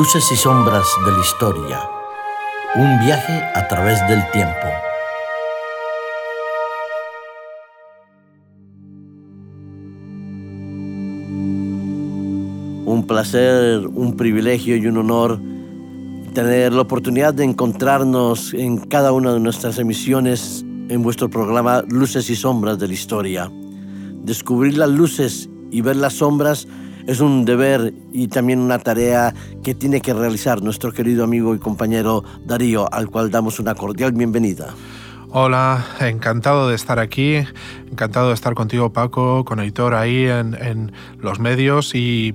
Luces y sombras de la historia. Un viaje a través del tiempo. Un placer, un privilegio y un honor tener la oportunidad de encontrarnos en cada una de nuestras emisiones en vuestro programa Luces y Sombras de la Historia. Descubrir las luces y ver las sombras es un deber y también una tarea que tiene que realizar nuestro querido amigo y compañero Darío, al cual damos una cordial bienvenida. Hola, encantado de estar aquí, encantado de estar contigo Paco, con Aitor ahí en, los medios y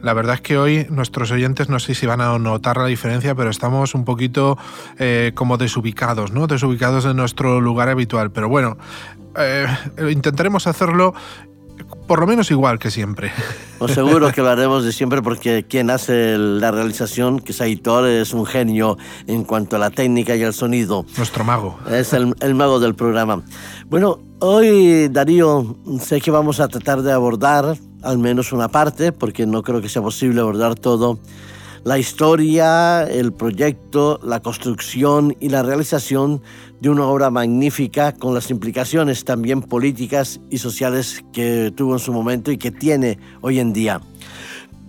la verdad es que hoy nuestros oyentes no sé si van a notar la diferencia, pero estamos un poquito eh, como desubicados, ¿no? Desubicados en nuestro lugar habitual. Pero bueno, eh, intentaremos hacerlo por lo menos igual que siempre. Pues seguro que lo haremos de siempre porque quien hace la realización, que es Aitor, es un genio en cuanto a la técnica y el sonido. Nuestro mago. Es el, el mago del programa. Bueno, hoy Darío, sé que vamos a tratar de abordar al menos una parte, porque no creo que sea posible abordar todo la historia, el proyecto, la construcción y la realización de una obra magnífica con las implicaciones también políticas y sociales que tuvo en su momento y que tiene hoy en día.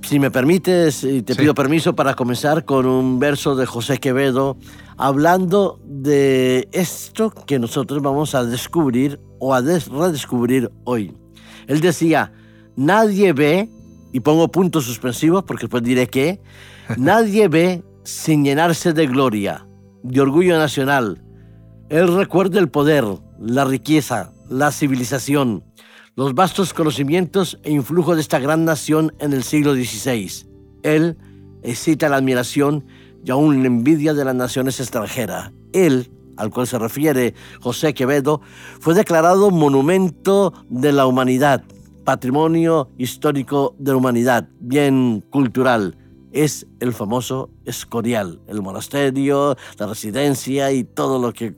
Si me permites, y te pido permiso para comenzar con un verso de José Quevedo hablando de esto que nosotros vamos a descubrir o a redescubrir hoy. Él decía, nadie ve, y pongo puntos suspensivos porque después diré que, Nadie ve sin llenarse de gloria, de orgullo nacional. Él recuerda el poder, la riqueza, la civilización, los vastos conocimientos e influjo de esta gran nación en el siglo XVI. Él excita la admiración y aún la envidia de las naciones extranjeras. Él, al cual se refiere José Quevedo, fue declarado Monumento de la Humanidad, Patrimonio Histórico de la Humanidad, bien cultural es el famoso Escorial, el monasterio, la residencia y todo lo que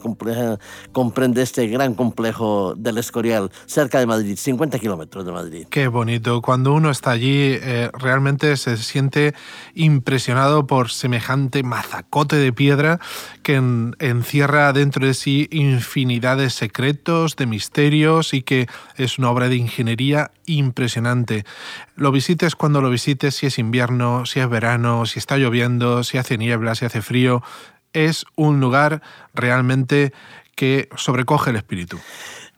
comprende este gran complejo del Escorial, cerca de Madrid, 50 kilómetros de Madrid. Qué bonito. Cuando uno está allí, eh, realmente se siente impresionado por semejante mazacote de piedra que encierra dentro de sí infinidad de secretos, de misterios y que es una obra de ingeniería impresionante. Lo visites cuando lo visites, si es invierno, si es verano, si está lloviendo, si hace niebla, si hace frío. Es un lugar realmente que sobrecoge el espíritu.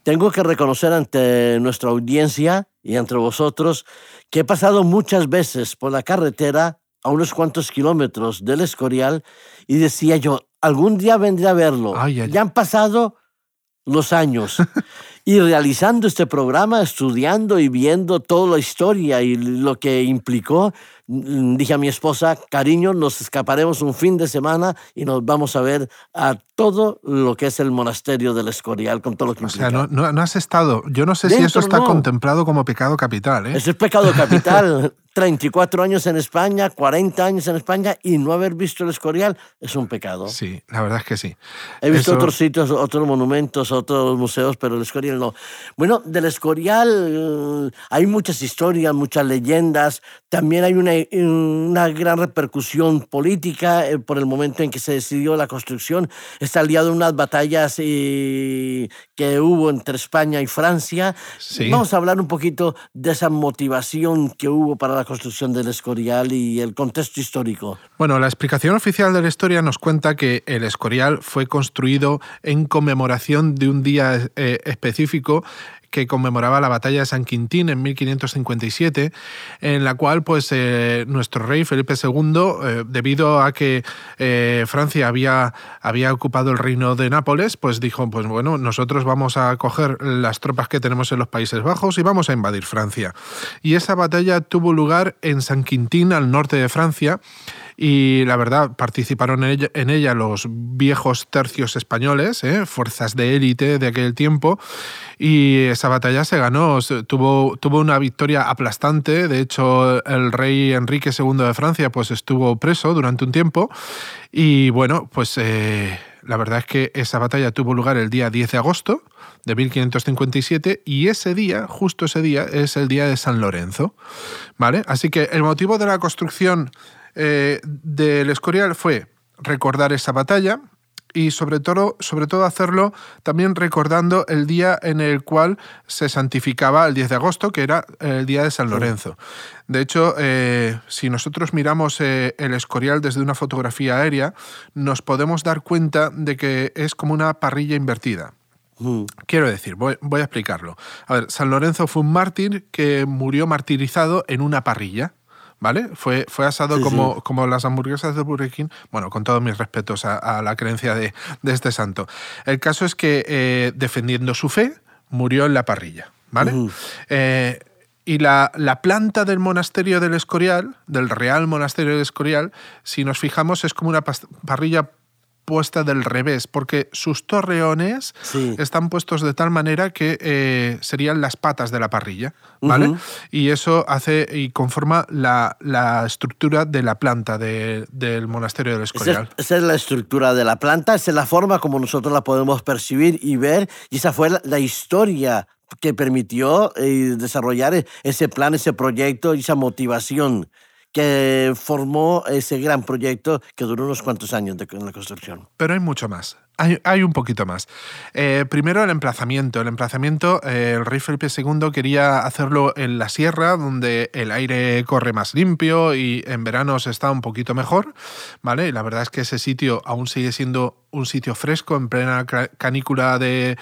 Tengo que reconocer ante nuestra audiencia y entre vosotros que he pasado muchas veces por la carretera a unos cuantos kilómetros del Escorial y decía yo, algún día vendré a verlo. Ya han pasado los años. y realizando este programa, estudiando y viendo toda la historia y lo que implicó, dije a mi esposa, cariño, nos escaparemos un fin de semana y nos vamos a ver a todo lo que es el monasterio del Escorial, con todo lo que implica. O sea, no, has estado, yo no sé si eso está contemplado como pecado capital. ¿eh? Eso es pecado capital. 34 años en España, 40 años en España y no haber visto el Escorial es un pecado. Sí, la verdad es que sí. He visto otros sitios, otros monumentos, otros museos, pero el Escorial no. Bueno, del Escorial eh, hay muchas historias, muchas leyendas. También hay una, una gran repercusión política eh, por el momento en que se decidió la construcción. Está aliado en unas batallas eh, que hubo entre España y Francia. Vamos a hablar un poquito de esa motivación que hubo para la la construcción del Escorial y el contexto histórico? Bueno, la explicación oficial de la historia nos cuenta que el Escorial fue construido en conmemoración de un día eh, específico que conmemoraba la batalla de San Quintín en 1557, en la cual pues, eh, nuestro rey Felipe II, eh, debido a que eh, Francia había, había ocupado el reino de Nápoles, pues dijo, pues bueno, nosotros vamos a coger las tropas que tenemos en los Países Bajos y vamos a invadir Francia. Y esa batalla tuvo lugar en San Quintín, al norte de Francia, y la verdad participaron en ella, los viejos tercios españoles, ¿eh? fuerzas de élite de aquel tiempo, y esa batalla se ganó, tuvo, tuvo una victoria aplastante, de hecho el rey Enrique II de Francia pues estuvo preso durante un tiempo, y bueno, pues eh, la verdad es que esa batalla tuvo lugar el día 10 de agosto, de 1557 y ese día, justo ese día, es el día de San Lorenzo. ¿Vale? Así que el motivo de la construcción eh, del Escorial fue recordar esa batalla, y sobre todo, sobre todo hacerlo también recordando el día en el cual se santificaba el 10 de agosto, que era el día de San Lorenzo. De hecho, eh, si nosotros miramos eh, el Escorial desde una fotografía aérea, nos podemos dar cuenta de que es como una parrilla invertida. Mm. Quiero decir, voy, voy, a explicarlo. A ver, San Lorenzo fue un mártir que murió martirizado en una parrilla. ¿Vale? Fue, fue asado como, como las hamburguesas de Burger King, bueno, con todos mis respetos a, la creencia de, este santo. El caso es que eh, defendiendo su fe, murió en la parrilla, ¿vale? Eh, y la, la, planta del monasterio del Escorial, del Real Monasterio del Escorial, si nos fijamos, es como una parrilla puesta del revés, porque sus torreones están puestos de tal manera que eh, serían las patas de la parrilla, ¿vale? Y eso hace y conforma la, estructura de la planta del monasterio del Escorial. Esa es, la estructura de la planta, esa es la forma como nosotros la podemos percibir y ver, y esa fue la, historia que permitió eh, desarrollar e, ese plan, ese proyecto y esa motivación que formó ese gran proyecto que duró unos cuantos años de, en la construcción. Pero hay mucho más. Hay, un poquito más. Eh, primero el emplazamiento. El emplazamiento, eh, el rey Felipe II quería hacerlo en la sierra, donde el aire corre más limpio y en verano se está un poquito mejor, ¿vale? La verdad es que ese sitio aún sigue siendo un sitio fresco en plena canícula de,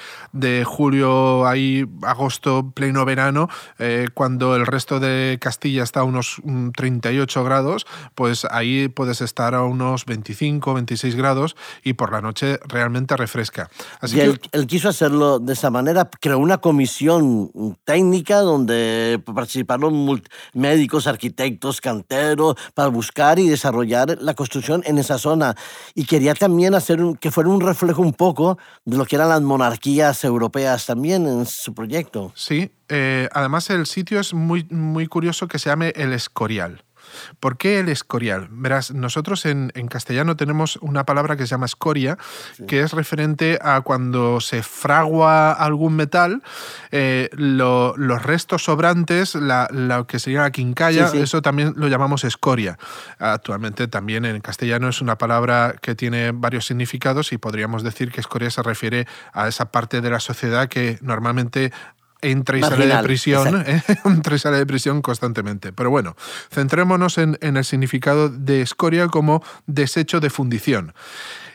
julio, ahí, agosto, pleno verano, eh, cuando el resto de Castilla está a unos 38 grados, pues ahí puedes estar a unos 25, 26 grados y por la noche realmente refresca. Así y él, quiso hacerlo de esa manera, creó una comisión técnica donde participaron médicos, arquitectos, canteros, para buscar y desarrollar la construcción en esa zona. Y quería también hacer un, que fuera un reflejo un poco de lo que eran las monarquías europeas también en su proyecto. Sí, eh, además el sitio es muy, muy curioso que se llame El Escorial. ¿Por qué el escorial? Verás, nosotros en, castellano tenemos una palabra que se llama escoria, que es referente a cuando se fragua algún metal, eh, los restos sobrantes, lo que sería la quincalla, eso también lo llamamos escoria. Actualmente también en castellano es una palabra que tiene varios significados y podríamos decir que escoria se refiere a esa parte de la sociedad que normalmente entra y sale de prisión, ¿eh? entra y sale de prisión constantemente. Pero bueno, centrémonos en, el significado de escoria como desecho de fundición.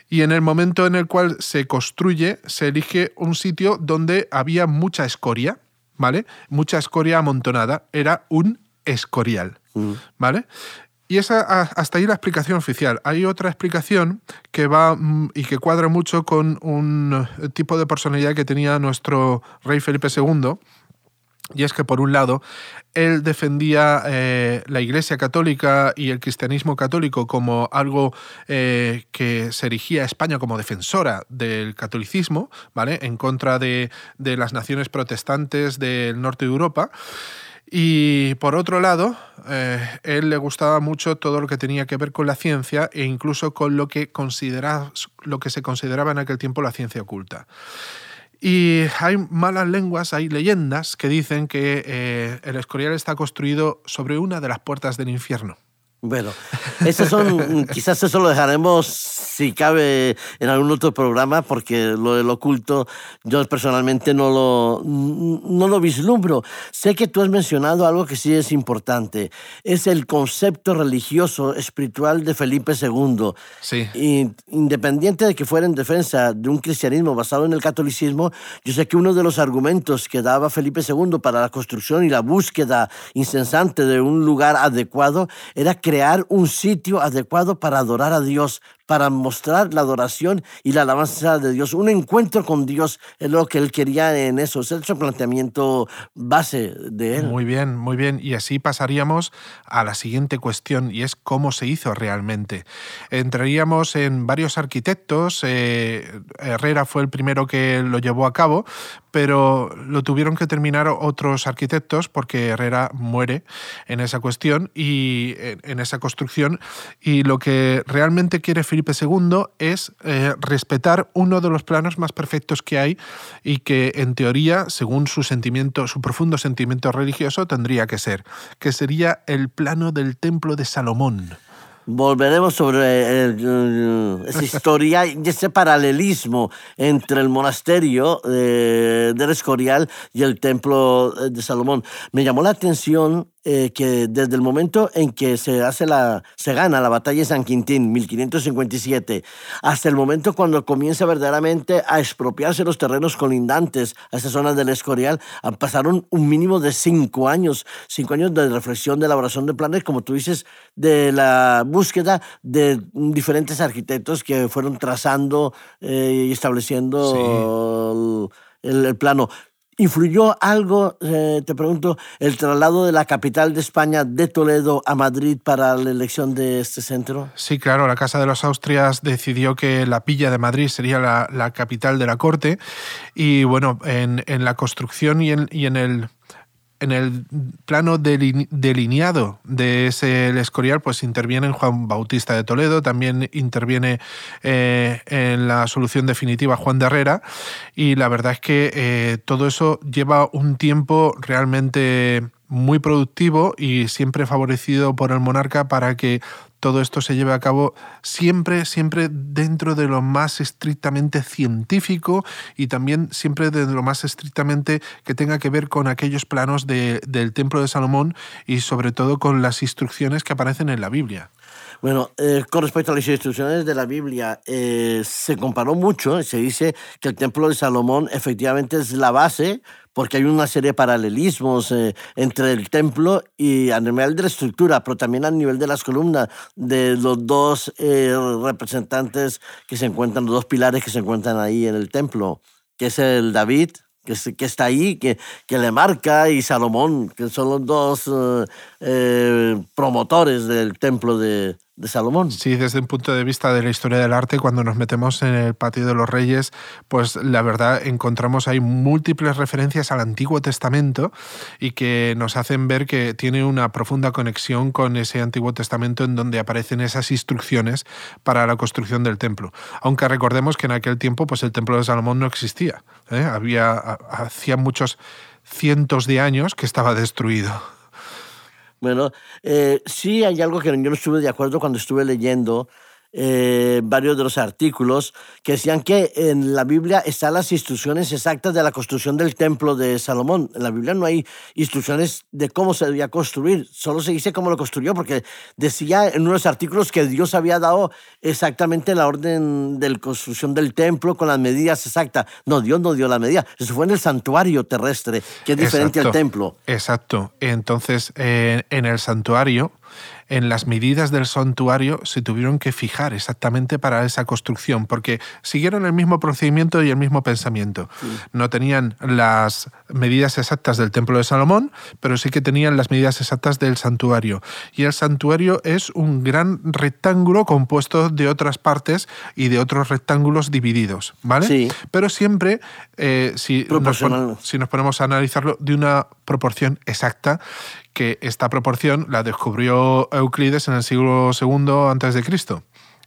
Y en el momento en el cual se construye, se elige un sitio donde había mucha escoria, ¿vale? Mucha escoria amontonada. Era un escorial, mm. ¿vale? Y esa, hasta ahí la explicación oficial. Hay otra explicación que va mm, y que cuadra mucho con un tipo de personalidad que tenía nuestro rey Felipe II. Y es que, por un lado, él defendía eh, la Iglesia Católica y el cristianismo católico como algo eh, que se erigía a España como defensora del catolicismo, ¿vale? En contra de, de las naciones protestantes del norte de Europa. Y por otro lado, eh, él le gustaba mucho todo lo que tenía que ver con la ciencia e incluso con lo que, lo que se consideraba en aquel tiempo la ciencia oculta. Y hay malas lenguas, hay leyendas que dicen que eh, el Escorial está construido sobre una de las puertas del infierno. Bueno, esos son, quizás eso lo dejaremos si cabe en algún otro programa, porque lo del oculto yo personalmente no lo, no lo vislumbro. Sé que tú has mencionado algo que sí es importante, es el concepto religioso, espiritual de Felipe II. Sí. Y, independiente de que fuera en defensa de un cristianismo basado en el catolicismo, yo sé que uno de los argumentos que daba Felipe II para la construcción y la búsqueda incesante de un lugar adecuado era crear crear un sitio adecuado para adorar a Dios, para mostrar la adoración y la alabanza de Dios. Un encuentro con Dios es lo que él quería en eso, es el planteamiento base de él. Muy bien, muy bien. Y así pasaríamos a la siguiente cuestión y es cómo se hizo realmente. Entraríamos en varios arquitectos, eh, Herrera fue el primero que lo llevó a cabo, pero lo tuvieron que terminar otros arquitectos porque Herrera muere en esa cuestión y en esa construcción y lo que realmente quiere Felipe II es eh, respetar uno de los planos más perfectos que hay y que en teoría, según su sentimiento, su profundo sentimiento religioso, tendría que ser, que sería el plano del templo de Salomón. Volveremos sobre esa historia y ese paralelismo entre el monasterio del Escorial y el templo de Salomón. Me llamó la atención eh, que desde el momento en que se, hace la, se gana la batalla de San Quintín, 1557, hasta el momento cuando comienza verdaderamente a expropiarse los terrenos colindantes a esa zona del Escorial, pasaron un mínimo de cinco años, cinco años de reflexión, de elaboración de planes, como tú dices, de la búsqueda de diferentes arquitectos que fueron trazando eh, y estableciendo el plano. ¿Influyó algo, eh, te pregunto, el traslado de la capital de España de Toledo a Madrid para la elección de este centro? Sí, claro, la Casa de los Austrias decidió que la Pilla de Madrid sería la, capital de la corte y bueno, en, la construcción y en el en el plano delineado de ese el Escorial, pues interviene Juan Bautista de Toledo, también interviene eh, en la solución definitiva Juan de Herrera, y la verdad es que eh, todo eso lleva un tiempo realmente muy productivo y siempre favorecido por el monarca para que todo esto se lleve a cabo siempre, siempre dentro de lo más estrictamente científico y también siempre de lo más estrictamente que tenga que ver con aquellos planos del Templo de Salomón y sobre todo con las instrucciones que aparecen en la Biblia. Bueno, eh, con respecto a las instrucciones de la Biblia, eh, se comparó mucho, se dice que el Templo de Salomón efectivamente es la base porque hay una serie de paralelismos eh, entre el templo y a nivel de la estructura, pero también a nivel de las columnas de los dos eh, representantes que se encuentran, los dos pilares que se encuentran ahí en el templo, que es el David, que, que está ahí, que, que, le marca, y Salomón, que son los dos eh, promotores del templo de, de Salomón. Sí, desde un punto de vista de la historia del arte, cuando nos metemos en el patio de los reyes, pues la verdad encontramos ahí múltiples referencias al Antiguo Testamento y que nos hacen ver que tiene una profunda conexión con ese Antiguo Testamento en donde aparecen esas instrucciones para la construcción del templo. Aunque recordemos que en aquel tiempo pues el templo de Salomón no existía. ¿eh? Había hacía muchos cientos de años que estaba destruido. Bueno, eh, sí hay algo que yo no estuve de acuerdo cuando estuve leyendo eh, varios de los artículos que decían que en la Biblia están las instrucciones exactas de la construcción del templo de Salomón. En la Biblia no hay instrucciones de cómo se debía construir, solo se dice cómo lo construyó, porque decía en unos artículos que Dios había dado exactamente la orden de la construcción del templo con las medidas exactas. No, Dios no dio la medida, eso fue en el santuario terrestre, que es diferente al templo. Exacto. Entonces, eh, en el santuario en las medidas del santuario se tuvieron que fijar exactamente para esa construcción, porque siguieron el mismo procedimiento y el mismo pensamiento. No tenían las medidas exactas del templo de Salomón, pero sí que tenían las medidas exactas del santuario. Y el santuario es un gran rectángulo compuesto de otras partes y de otros rectángulos divididos, ¿vale? Sí. Pero siempre, eh, si, si nos ponemos a analizarlo, de una proporción exacta que esta proporción la descubrió Euclides en el siglo II Cristo,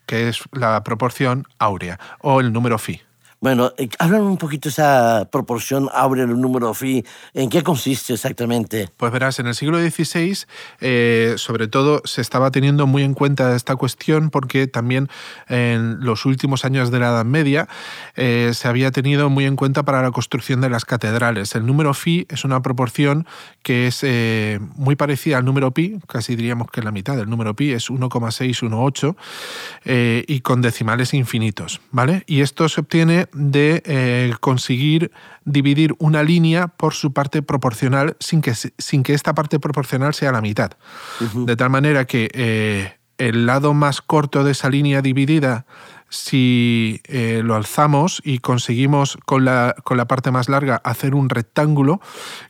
que es la proporción áurea o el número phi. Bueno, eh, hablan un poquito esa proporción áurea el número phi. ¿En qué consiste exactamente? Pues verás, en el siglo XVI, eh, sobre todo, se estaba teniendo muy en cuenta esta cuestión porque también en los últimos años de la Edad Media eh, se había tenido muy en cuenta para la construcción de las catedrales. El número phi es una proporción que es muy parecida al número pi, casi diríamos que la mitad del número pi es 1,618 y con decimales infinitos, ¿vale? Y esto se obtiene de eh, conseguir dividir una línea por su parte proporcional sin que, sin que esta parte proporcional sea la mitad. De tal manera que eh, el lado más corto de esa línea dividida, si eh, lo alzamos y conseguimos con la, con la parte más larga hacer un rectángulo,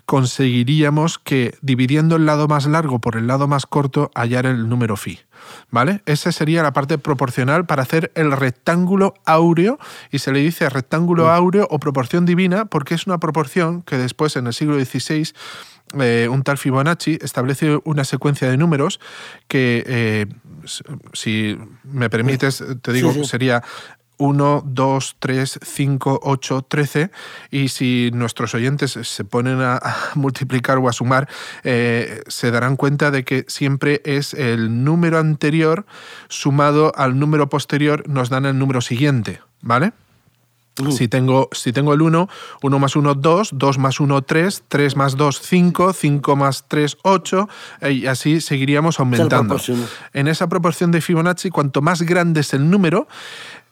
conseguiríamos que dividiendo el lado más largo por el lado más corto hallar el número phi. ¿Vale? Esa sería la parte proporcional para hacer el rectángulo áureo y se le dice rectángulo mm. áureo o proporción divina porque es una proporción que después en el siglo XVI eh, un tal Fibonacci establece una secuencia de números que, eh, si me permites, te digo, sería 1, 2, 3, 5, 8, 13 y si nuestros oyentes se ponen a, multiplicar o a sumar, eh, se darán cuenta de que siempre es el número anterior sumado al número posterior nos dan el número siguiente, ¿vale? Si tengo, si tengo el 1, 1 más 1, 2, 2 más 1, 3, 3 más 2, 5, 5 más 3, 8, y así seguiríamos aumentando. En esa proporción de Fibonacci, cuanto más grande es el número,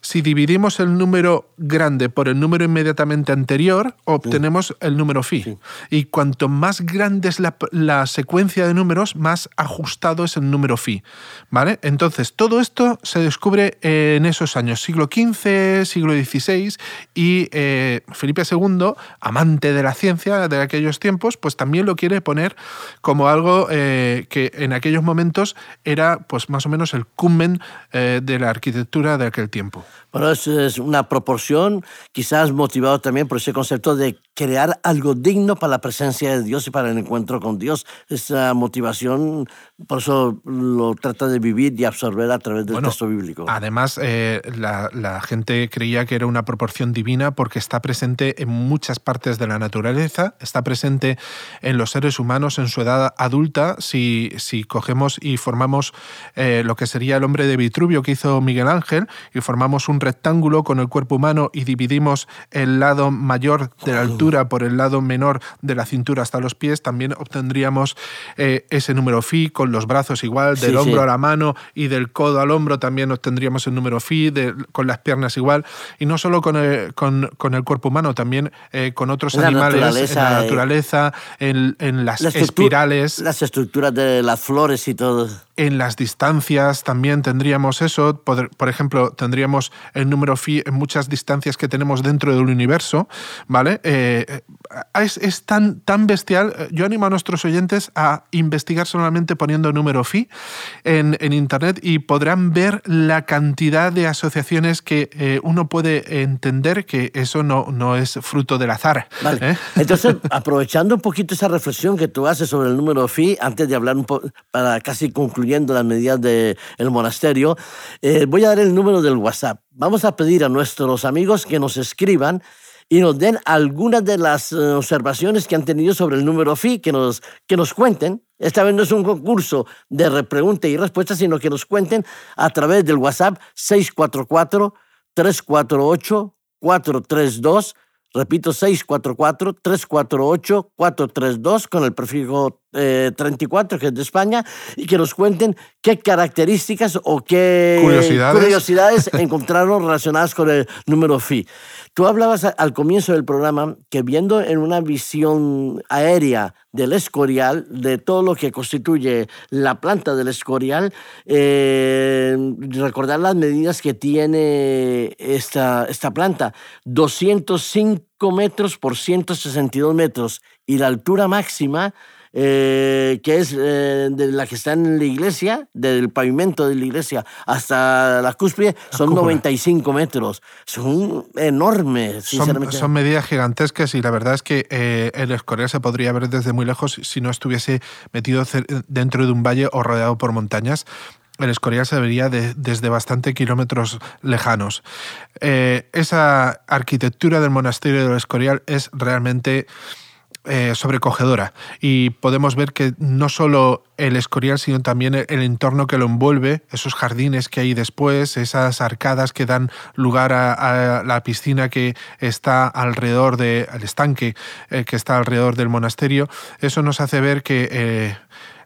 si dividimos el número grande por el número inmediatamente anterior, obtenemos el número phi. Y cuanto más grande es la, secuencia de números, más ajustado es el número phi. ¿Vale? Entonces, todo esto se descubre en esos años, siglo XV, siglo XVI, y eh, Felipe II, amante de la ciencia de aquellos tiempos, pues también lo quiere poner como algo eh, que en aquellos momentos era pues más o menos el cumen eh, de la arquitectura de aquel tiempo. Bueno, es una proporción, quizás motivado también por ese concepto de crear algo digno para la presencia de Dios y para el encuentro con Dios. Esa motivación, por eso lo trata de vivir y absorber a través del texto bíblico. Además, eh, la, gente creía que era una proporción divina porque está presente en muchas partes de la naturaleza, está presente en los seres humanos en su edad adulta. Si, si cogemos y formamos eh, lo que sería el hombre de Vitruvio que hizo Miguel Ángel y formamos un rectángulo con el cuerpo humano y dividimos el lado mayor de la altura, por el lado menor de la cintura hasta los pies, también obtendríamos eh, ese número phi con los brazos igual, del hombro a la mano y del codo al hombro también obtendríamos el número phi, con las piernas igual, y no solo con el, con, el cuerpo humano, también eh, con otros animales, en la naturaleza, en, en las espirales. Las estructuras de las flores y todo. En las distancias también tendríamos eso. Por, ejemplo, tendríamos el número phi en muchas distancias que tenemos dentro del universo, ¿vale? Eh, es, tan, tan bestial. Yo animo a nuestros oyentes a investigar solamente poniendo número phi en, Internet y podrán ver la cantidad de asociaciones que eh, uno puede entender que eso no, no es fruto del azar. ¿eh? Entonces, aprovechando un poquito esa reflexión que tú haces sobre el número phi, antes de hablar un poco, para casi concluir las medidas del monasterio, eh, voy a dar el número del WhatsApp. Vamos a pedir a nuestros amigos que nos escriban y nos den algunas de las eh, observaciones que han tenido sobre el número FI, que nos, que nos cuenten. Esta vez no es un concurso de pregunta y respuesta, sino que nos cuenten a través del WhatsApp 644-348-432. Repito, 644-348-432 con el prefijo 34, eh, que es de España, y que nos cuenten qué características o qué curiosidades, encontraron relacionadas con el número phi. Tú hablabas al comienzo del programa que viendo en una visión aérea del escorial, de todo lo que constituye la planta del escorial, eh, recordar las medidas que tiene esta, esta planta, 205 metros por 162 metros, y la altura máxima eh, que es eh, de la que está en la iglesia, del pavimento de la iglesia hasta la cúspide, son 95 metros. Son enormes, son, son, medidas gigantescas y la verdad es que eh, el Escorial se podría ver desde muy lejos si no estuviese metido dentro de un valle o rodeado por montañas el Escorial se vería desde bastante kilómetros lejanos. esa arquitectura del monasterio del Escorial es realmente eh, sobrecogedora. Y podemos ver que no solo el Escorial, sino también el, entorno que lo envuelve, esos jardines que hay después, esas arcadas que dan lugar a, la piscina que está alrededor del estanque eh, que está alrededor del monasterio, eso nos hace ver que eh,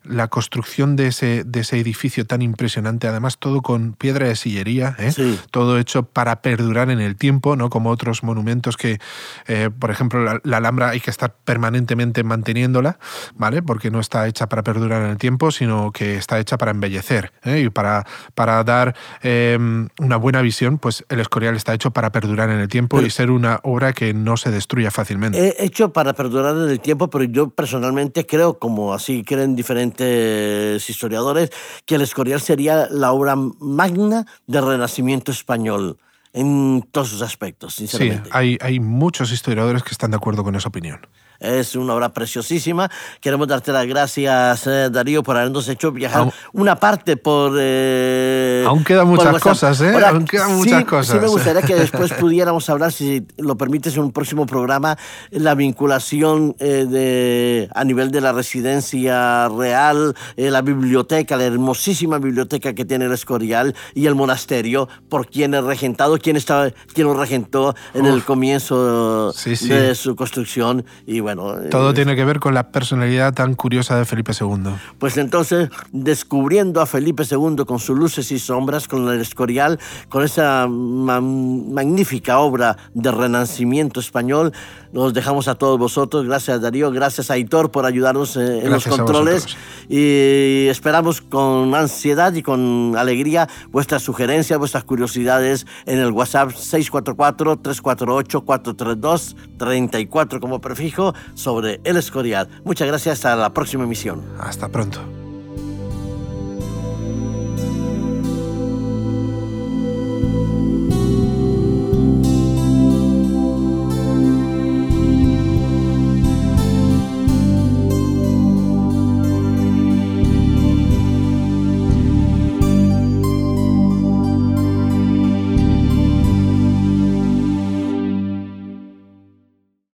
la construcción de ese, de ese edificio tan impresionante, además todo con piedra de sillería, ¿eh? todo hecho para perdurar en el tiempo, no como otros monumentos que, eh, por ejemplo, la, Alhambra hay que estar permanentemente manteniéndola, ¿vale? Porque no está hecha para perdurar en el tiempo, sino que está hecha para embellecer ¿eh? y para, para dar em, una buena visión, pues el Escorial está hecho para perdurar en el tiempo y ser una obra que no se destruya fácilmente. Hecho para perdurar en el tiempo, pero yo personalmente creo, como así creen diferentes historiadores, que el Escorial sería la obra magna del Renacimiento español en todos sus aspectos, sinceramente. Sí, hay, hay muchos historiadores que están de acuerdo con esa opinión. Es una obra preciosísima. Queremos darte las gracias, eh, Darío, por habernos hecho viajar una parte por... Eh, aún quedan muchas cosas, ¿eh? aún quedan muchas cosas. Sí, me gustaría que después pudiéramos hablar, si lo permites, en un próximo programa, la vinculación eh, de, a nivel de la residencia real, la biblioteca, la hermosísima biblioteca que tiene el Escorial y el monasterio, por quién es regentado, quién, estaba, quién lo regentó en el comienzo de su construcción. Y bueno. Todo tiene que ver con la personalidad tan curiosa de Felipe II. Pues entonces, descubriendo a Felipe II con sus luces y sombras, con el Escorial, con esa magnífica obra de renacimiento español, nos dejamos a todos vosotros. Gracias Darío, gracias a Aitor por ayudarnos eh, en los controles y esperamos con ansiedad y con alegría vuestras sugerencias, vuestras curiosidades en el WhatsApp 644-348-432-34 como prefijo sobre el Escorial. Muchas gracias, hasta la próxima emisión. Hasta pronto.